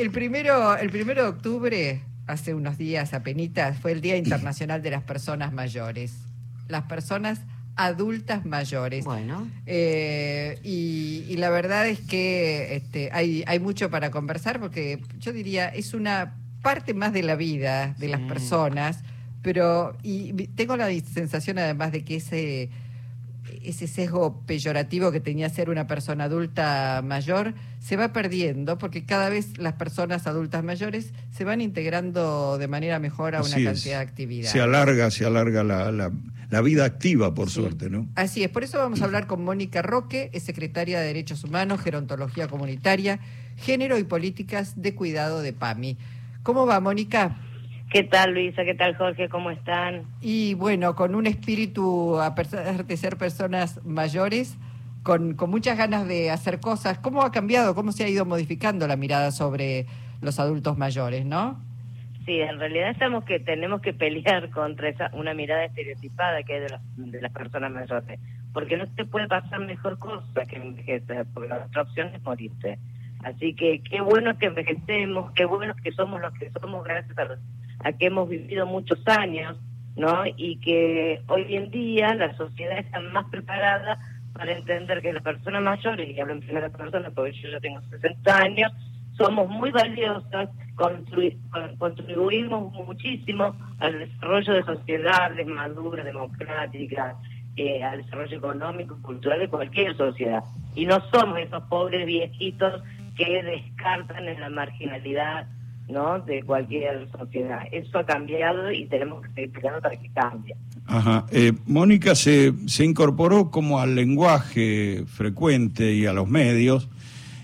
El primero, el primero de octubre, hace unos días apenas, fue el Día Internacional de las Personas Mayores. Las personas adultas mayores. Bueno. Eh, y, la verdad es que este, hay, hay mucho para conversar porque yo diría, es una parte más de la vida de las personas, pero y tengo la sensación además de que ese ese sesgo peyorativo que tenía ser una persona adulta mayor se va perdiendo porque cada vez las personas adultas mayores se van integrando de manera mejor a una cantidad de actividades. Se alarga, se alarga la, la, vida activa, por suerte, ¿no? Así es, por eso vamos a hablar con Mónica Roque, es secretaria de Derechos Humanos, Gerontología Comunitaria, Género y Políticas de Cuidado de PAMI. ¿Cómo va, Mónica? ¿Qué tal, Luisa? ¿Qué tal, Jorge? ¿Cómo están? Y bueno, con un espíritu, a pesar de ser personas mayores, con, con muchas ganas de hacer cosas. ¿Cómo ha cambiado, cómo se ha ido modificando la mirada sobre los adultos mayores, no? Sí, en realidad estamos que tenemos que pelear contra esa una mirada estereotipada que hay de, de las personas mayores, porque no te puede pasar mejor cosa que envejecer, porque la otra opción es morirte. Así que qué bueno que envejecemos, qué bueno que somos los que somos gracias a los a que hemos vivido muchos años, ¿no? Y que hoy en día la sociedad está más preparada para entender que las personas mayores, y hablo en primera persona porque yo ya tengo 60 años, somos muy valiosas, contribuimos muchísimo al desarrollo de sociedades maduras, democráticas, eh, al desarrollo económico, cultural de cualquier sociedad. Y no somos esos pobres viejitos que descartan en la marginalidad ¿no? de cualquier sociedad. Eso ha cambiado y tenemos que seguir peleando para que cambie. Ajá. Eh, Mónica se, se incorporó como al lenguaje frecuente y a los medios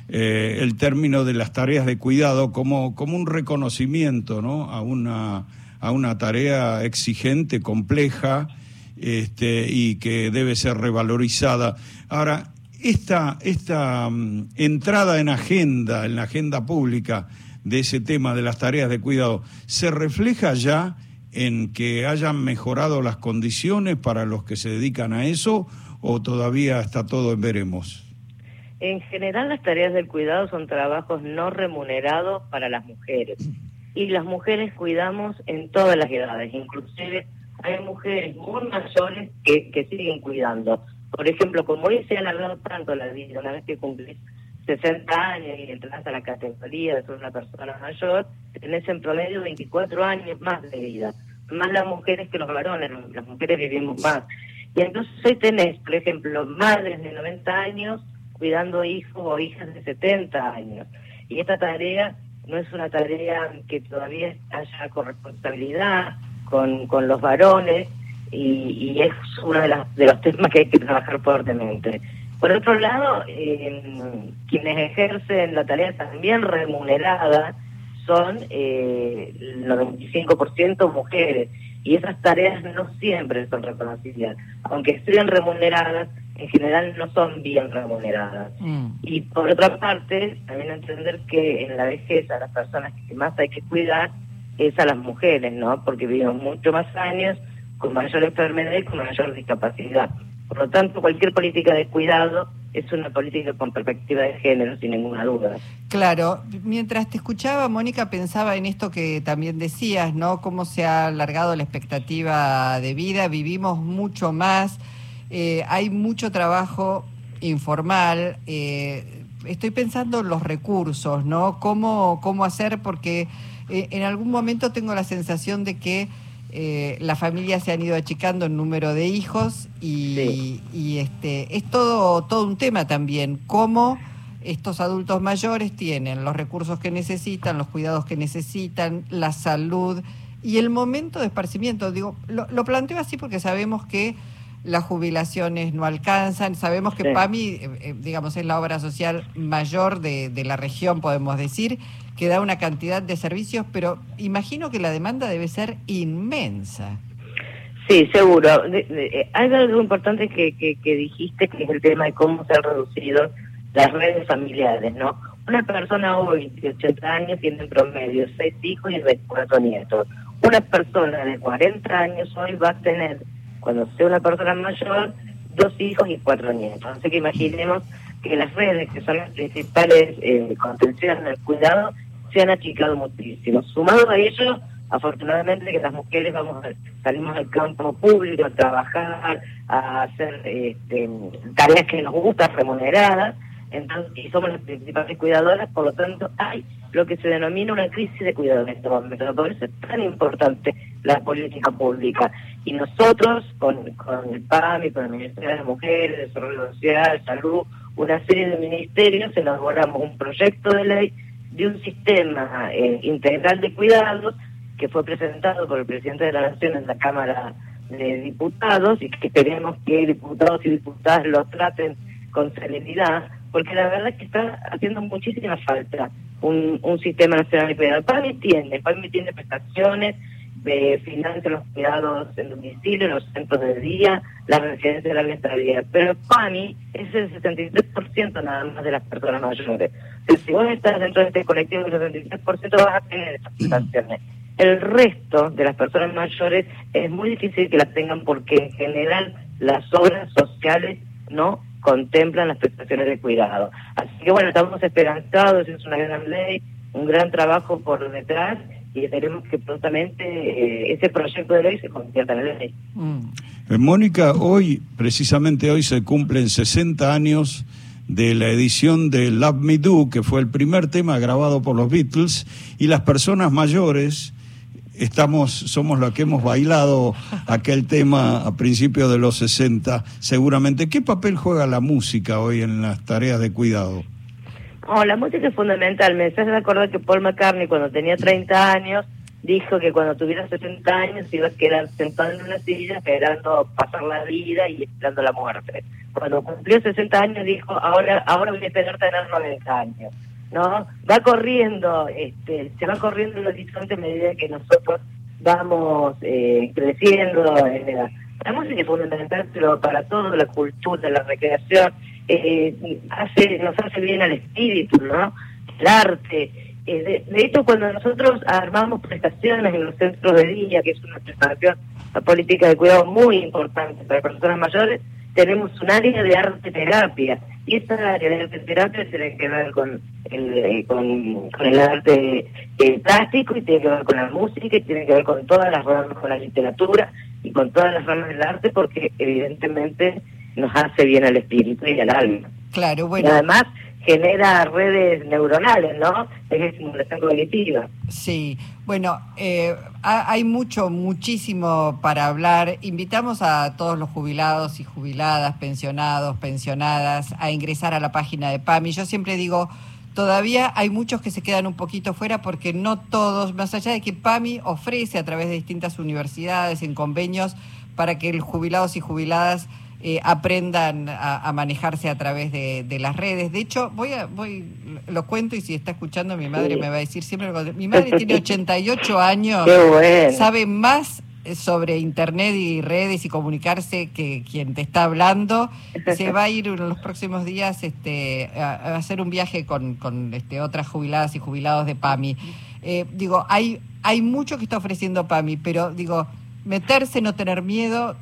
eh, el término de las tareas de cuidado como, como un reconocimiento ¿no? a, una, a una tarea exigente, compleja este, y que debe ser revalorizada. Ahora, esta, esta mm, entrada en agenda, en la agenda pública, de ese tema de las tareas de cuidado, ¿se refleja ya en que hayan mejorado las condiciones para los que se dedican a eso o todavía está todo en veremos? En general las tareas del cuidado son trabajos no remunerados para las mujeres y las mujeres cuidamos en todas las edades, inclusive hay mujeres muy mayores que, que siguen cuidando. Por ejemplo, como hoy se ha alargado tanto la vida, una vez que cumplís 60 años y entras a la categoría de ser una persona mayor, tenés en promedio 24 años más de vida. Más las mujeres que los varones, las mujeres vivimos más. Y entonces hoy tenés, por ejemplo, madres de 90 años cuidando hijos o hijas de 70 años. Y esta tarea no es una tarea que todavía haya corresponsabilidad con, con los varones y, es uno de, las, de los temas que hay que trabajar fuertemente. Por otro lado, quienes ejercen la tarea también remunerada son eh, el 95% mujeres y esas tareas no siempre son reconocidas. Aunque estén remuneradas, en general no son bien remuneradas. Mm. Y por otra parte, también entender que en la vejez a las personas que más hay que cuidar es a las mujeres, ¿no? Porque vivimos mucho más años, con mayor enfermedad y con mayor discapacidad. Por lo tanto, cualquier política de cuidado es una política con perspectiva de género, sin ninguna duda. Claro, mientras te escuchaba, Mónica, pensaba en esto que también decías, ¿no? Cómo se ha alargado la expectativa de vida, vivimos mucho más, eh, hay mucho trabajo informal. Eh, estoy pensando en los recursos, ¿no? ¿Cómo, cómo hacer? Porque eh, en algún momento tengo la sensación de que eh, las familias se han ido achicando en número de hijos y, este es todo, todo un tema también, cómo estos adultos mayores tienen los recursos que necesitan, los cuidados que necesitan, la salud y el momento de esparcimiento. Digo, lo, planteo así porque sabemos que las jubilaciones no alcanzan, sabemos que PAMI, eh, eh, digamos, es la obra social mayor de, de la región, podemos decir, que da una cantidad de servicios, pero imagino que la demanda debe ser inmensa. Sí, seguro. hay algo importante que, que, dijiste, que es el tema de cómo se han reducido las redes familiares, ¿no? Una persona hoy de 80 años tiene en promedio 6 hijos y 24 nietos. Una persona de 40 años hoy va a tener, cuando sea una persona mayor, dos hijos y cuatro nietos. Así que imaginemos que las redes, que son las principales eh, contenciones del cuidado, se han achicado muchísimo. Sumado a ello, afortunadamente que las mujeres vamos salimos al campo público a trabajar, a hacer este, tareas que nos gustan, remuneradas, entonces, y somos las principales cuidadoras, por lo tanto hay lo que se denomina una crisis de cuidado en este momento. Por eso es tan importante la política pública. Y nosotros, con, con el PAMI, con el Ministerio de las Mujeres, Desarrollo Social, Salud, una serie de ministerios, elaboramos un proyecto de ley de un sistema eh, integral de cuidados que fue presentado por el presidente de la Nación en la Cámara de Diputados y que queremos que diputados y diputadas lo traten con celeridad, porque la verdad es que está haciendo muchísima falta un, un sistema nacional de cuidados. PAMI tiene, PAMI tiene prestaciones, de financia los cuidados en domicilio, los centros de día, la residencia de la estabilidad. Pero PAMI es el 63% nada más de las personas mayores. si vos estás dentro de este colectivo del 63% vas a tener esas prestaciones. El resto de las personas mayores es muy difícil que las tengan porque en general las obras sociales no contemplan las prestaciones de cuidado. Así que bueno, estamos esperanzados, es una gran ley, un gran trabajo por detrás y esperemos que prontamente eh, ese proyecto de ley se convierta en ley. Mm. Eh, Mónica, hoy, precisamente hoy se cumplen 60 años de la edición de Love Me Do, que fue el primer tema grabado por los Beatles, y las personas mayores estamos, somos los que hemos bailado aquel tema a principios de los 60, seguramente. ¿Qué papel juega la música hoy en las tareas de cuidado? Oh, la música es fundamental. Me hace acordar que Paul McCartney, cuando tenía 30 años, dijo que cuando tuviera 60 años iba a quedar sentado en una silla esperando pasar la vida y esperando la muerte. Cuando cumplió 60 años dijo, ahora ahora voy a esperar tener 90 años. ¿no? Va corriendo, este, se va corriendo el horizonte a medida que nosotros vamos eh, creciendo en edad. La música es fundamental, pero para todo, la cultura, la recreación, eh, hace, nos hace bien al espíritu, ¿no? El arte. Eh, de, hecho, cuando nosotros armamos prestaciones en los centros de día, que es una prestación, la política de cuidado muy importante para personas mayores, tenemos un área de arte terapia. Y esta área de arte terapia tiene que ver con el, eh, con, el arte eh, plástico y tiene que ver con la música y tiene que ver con todas las ramas, con la literatura y con todas las ramas del arte porque evidentemente nos hace bien al espíritu y al alma. Claro, bueno. Y además genera redes neuronales, ¿no? Es estimulación cognitiva. Sí, bueno, eh, hay mucho, muchísimo para hablar. Invitamos a todos los jubilados y jubiladas, pensionados, pensionadas, a ingresar a la página de PAMI. Yo siempre digo, todavía hay muchos que se quedan un poquito fuera porque no todos, más allá de que PAMI ofrece a través de distintas universidades en convenios para que los jubilados y jubiladas eh, aprendan a, manejarse a través de, las redes. De hecho, voy a, voy, lo cuento y si está escuchando mi madre me va a decir siempre, mi madre tiene 88 años, sabe más sobre internet y redes y comunicarse que quien te está hablando se va a ir en los próximos días este, a, hacer un viaje con, con este, otras jubiladas y jubilados de PAMI. Eh, digo, hay, hay mucho que está ofreciendo PAMI, pero digo, meterse, no tener miedo,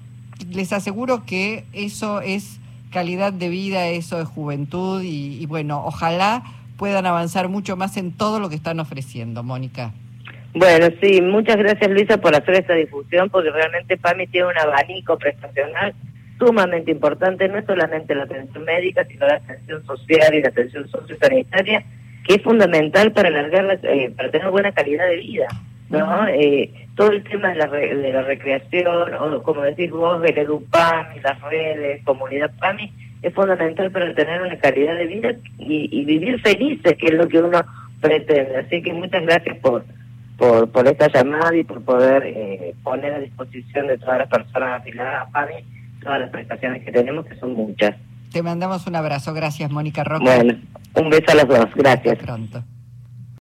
les aseguro que eso es calidad de vida, eso es juventud y, bueno, ojalá puedan avanzar mucho más en todo lo que están ofreciendo, Mónica. Bueno, sí, muchas gracias Luisa por hacer esta difusión, porque realmente PAMI tiene un abanico prestacional sumamente importante, no solamente la atención médica, sino la atención social y la atención sociosanitaria, que es fundamental para alargar, eh, para tener buena calidad de vida. ¿No? Eh, todo el tema de la, de la recreación, o como decís vos, el EduPAMI, las redes, comunidad PAMI, es fundamental para tener una calidad de vida y, vivir felices, que es lo que uno pretende. Así que muchas gracias por, por, por esta llamada y por poder eh, poner a disposición de todas las personas afiliadas a PAMI todas las prestaciones que tenemos, que son muchas. Te mandamos un abrazo. Gracias, Mónica Roca. Bueno, un beso a los dos. Gracias. pronto.